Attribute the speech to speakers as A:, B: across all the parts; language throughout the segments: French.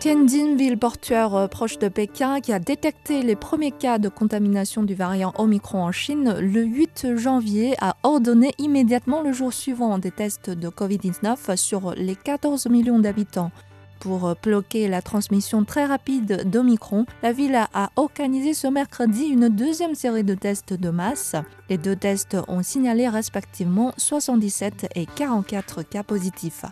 A: Tianjin, ville portuaire euh, proche de Pékin, qui a détecté les premiers cas de contamination du variant Omicron en Chine le 8 janvier, a ordonné immédiatement le jour suivant des tests de Covid-19 sur les 14 millions d'habitants. Pour bloquer la transmission très rapide d'Omicron, la ville a organisé ce mercredi une deuxième série de tests de masse. Les deux tests ont signalé respectivement 77 et 44 cas positifs.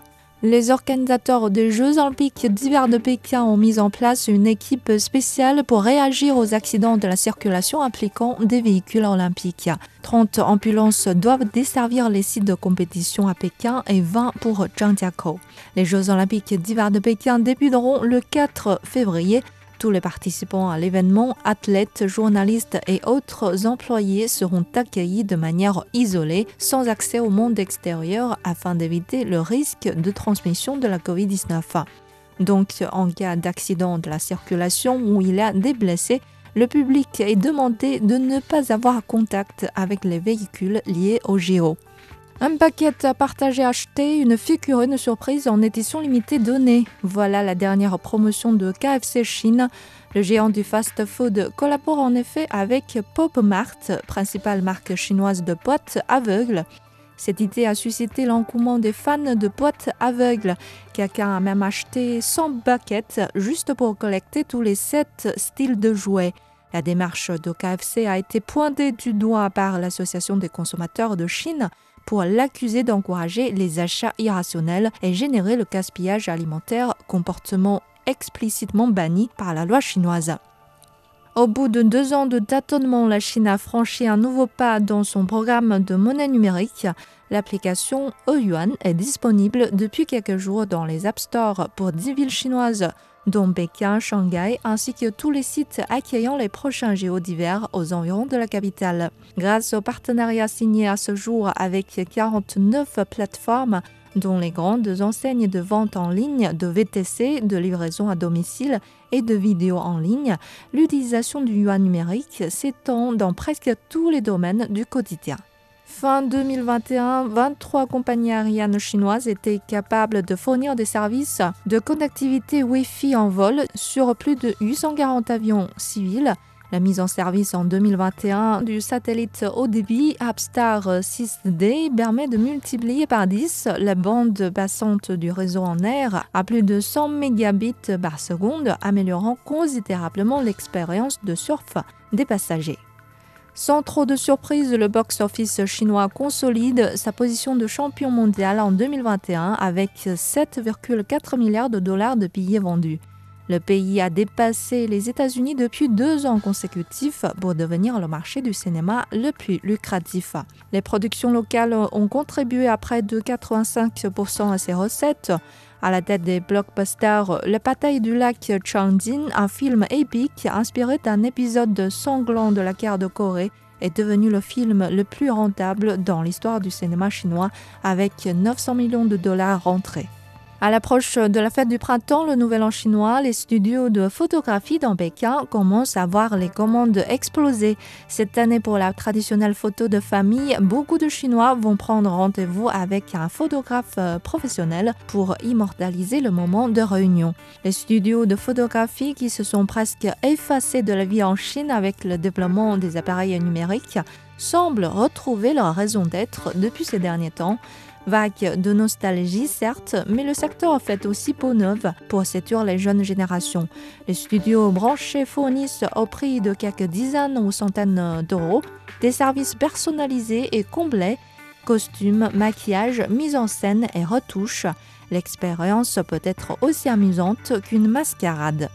A: Les organisateurs des Jeux olympiques d'hiver de Pékin ont mis en place une équipe spéciale pour réagir aux accidents de la circulation impliquant des véhicules olympiques. 30 ambulances doivent desservir les sites de compétition à Pékin et 20 pour Zhangjiakou. Les Jeux olympiques d'hiver de Pékin débuteront le 4 février tous les participants à l'événement, athlètes, journalistes et autres employés seront accueillis de manière isolée, sans accès au monde extérieur, afin d'éviter le risque de transmission de la COVID-19. Donc, en cas d'accident de la circulation où il y a des blessés, le public est demandé de ne pas avoir contact avec les véhicules liés au JO. Un paquet à partager acheté, une figure, une surprise en édition limitée donnée. Voilà la dernière promotion de KFC Chine. Le géant du fast-food collabore en effet avec PopMart, principale marque chinoise de boîtes aveugles. Cette idée a suscité l'engouement des fans de boîtes aveugles. Quelqu'un a même acheté 100 baquettes juste pour collecter tous les 7 styles de jouets. La démarche de KFC a été pointée du doigt par l'Association des consommateurs de Chine pour l'accuser d'encourager les achats irrationnels et générer le gaspillage alimentaire, comportement explicitement banni par la loi chinoise. Au bout de deux ans de tâtonnement, la Chine a franchi un nouveau pas dans son programme de monnaie numérique. L'application Yuan est disponible depuis quelques jours dans les App Store pour 10 villes chinoises dont Pékin, Shanghai, ainsi que tous les sites accueillant les prochains JO d'hiver aux environs de la capitale. Grâce au partenariat signé à ce jour avec 49 plateformes, dont les grandes enseignes de vente en ligne, de VTC, de livraison à domicile et de vidéos en ligne, l'utilisation du yuan numérique s'étend dans presque tous les domaines du quotidien. Fin 2021, 23 compagnies aériennes chinoises étaient capables de fournir des services de connectivité Wi-Fi en vol sur plus de 840 avions civils. La mise en service en 2021 du satellite haut débit Upstar 6D permet de multiplier par 10 la bande passante du réseau en air à plus de 100 mégabits par seconde, améliorant considérablement l'expérience de surf des passagers. Sans trop de surprise, le box-office chinois consolide sa position de champion mondial en 2021 avec 7,4 milliards de dollars de billets vendus. Le pays a dépassé les États-Unis depuis deux ans consécutifs pour devenir le marché du cinéma le plus lucratif. Les productions locales ont contribué à près de 85% à ces recettes. À la tête des blockbusters, La bataille du lac Changjin, un film épique inspiré d'un épisode sanglant de la guerre de Corée, est devenu le film le plus rentable dans l'histoire du cinéma chinois avec 900 millions de dollars rentrés. À l'approche de la fête du printemps, le nouvel an chinois, les studios de photographie dans Pékin commencent à voir les commandes exploser. Cette année, pour la traditionnelle photo de famille, beaucoup de Chinois vont prendre rendez-vous avec un photographe euh, professionnel pour immortaliser le moment de réunion. Les studios de photographie qui se sont presque effacés de la vie en Chine avec le développement des appareils numériques semblent retrouver leur raison d'être depuis ces derniers temps. Vague de nostalgie, certes, mais le secteur fait aussi peau neuve pour séduire les jeunes générations. Les studios branchés fournissent au prix de quelques dizaines ou centaines d'euros des services personnalisés et complets costumes, maquillage, mise en scène et retouches. L'expérience peut être aussi amusante qu'une mascarade.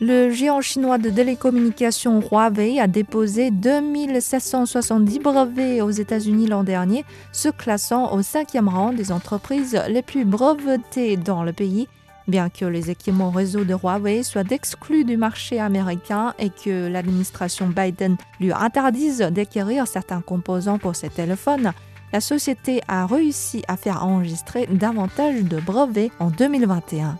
A: Le géant chinois de télécommunications Huawei a déposé 2770 brevets aux États-Unis l'an dernier, se classant au cinquième rang des entreprises les plus brevetées dans le pays. Bien que les équipements réseau de Huawei soient exclus du marché américain et que l'administration Biden lui interdise d'acquérir certains composants pour ses téléphones, la société a réussi à faire enregistrer davantage de brevets en 2021.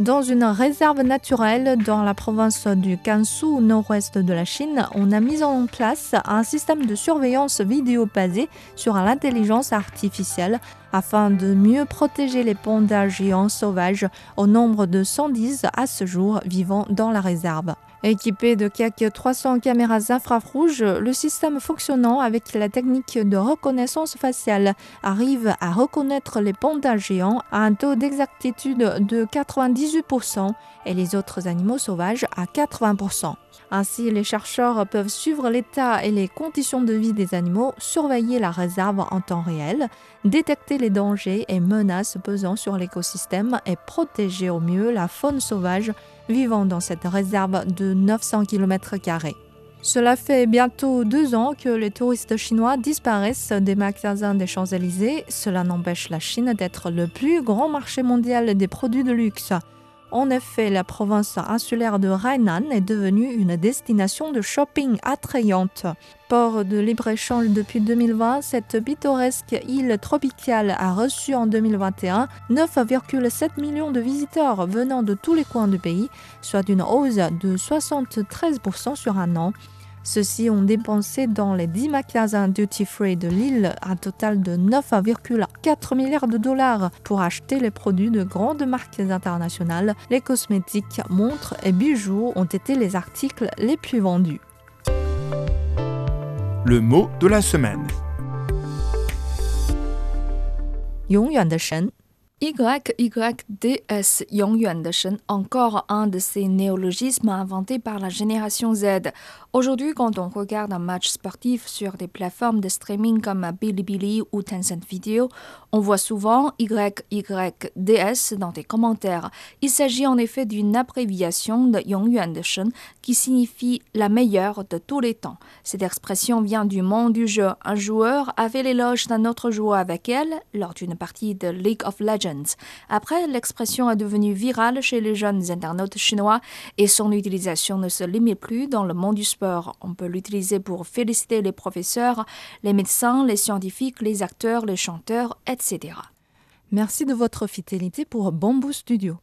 A: Dans une réserve naturelle dans la province du Gansu, au nord-ouest de la Chine, on a mis en place un système de surveillance vidéo basé sur l'intelligence artificielle afin de mieux protéger les pandas géants sauvages au nombre de 110 à ce jour vivant dans la réserve. Équipé de quelques 300 caméras infrarouges, le système fonctionnant avec la technique de reconnaissance faciale arrive à reconnaître les pandas géants à un taux d'exactitude de 98% et les autres animaux sauvages à 80%. Ainsi, les chercheurs peuvent suivre l'état et les conditions de vie des animaux, surveiller la réserve en temps réel, détecter les dangers et menaces pesant sur l'écosystème et protéger au mieux la faune sauvage vivant dans cette réserve de 900 km. Cela fait bientôt deux ans que les touristes chinois disparaissent des magasins des Champs-Élysées. Cela n'empêche la Chine d'être le plus grand marché mondial des produits de luxe. En effet, la province insulaire de Hainan est devenue une destination de shopping attrayante. Port de libre-échange depuis 2020, cette pittoresque île tropicale a reçu en 2021 9,7 millions de visiteurs venant de tous les coins du pays, soit une hausse de 73% sur un an. Ceux-ci ont dépensé dans les 10 magasins duty-free de l'île un total de 9,4 milliards de dollars pour acheter les produits de grandes marques internationales. Les cosmétiques, montres et bijoux ont été les articles les plus vendus.
B: Le mot de la semaine.
A: 永远的神
C: YYDS, Yongyuan de Shen, encore un de ces néologismes inventés par la génération Z. Aujourd'hui, quand on regarde un match sportif sur des plateformes de streaming comme Bilibili ou Tencent Video, on voit souvent YYDS dans des commentaires. Il s'agit en effet d'une abréviation de Yongyuan de Shen qui signifie la meilleure de tous les temps. Cette expression vient du monde du jeu. Un joueur avait l'éloge d'un autre joueur avec elle lors d'une partie de League of Legends. Après, l'expression est devenue virale chez les jeunes internautes chinois et son utilisation ne se limite plus dans le monde du sport. On peut l'utiliser pour féliciter les professeurs, les médecins, les scientifiques, les acteurs, les chanteurs, etc.
A: Merci de votre fidélité pour Bamboo Studio.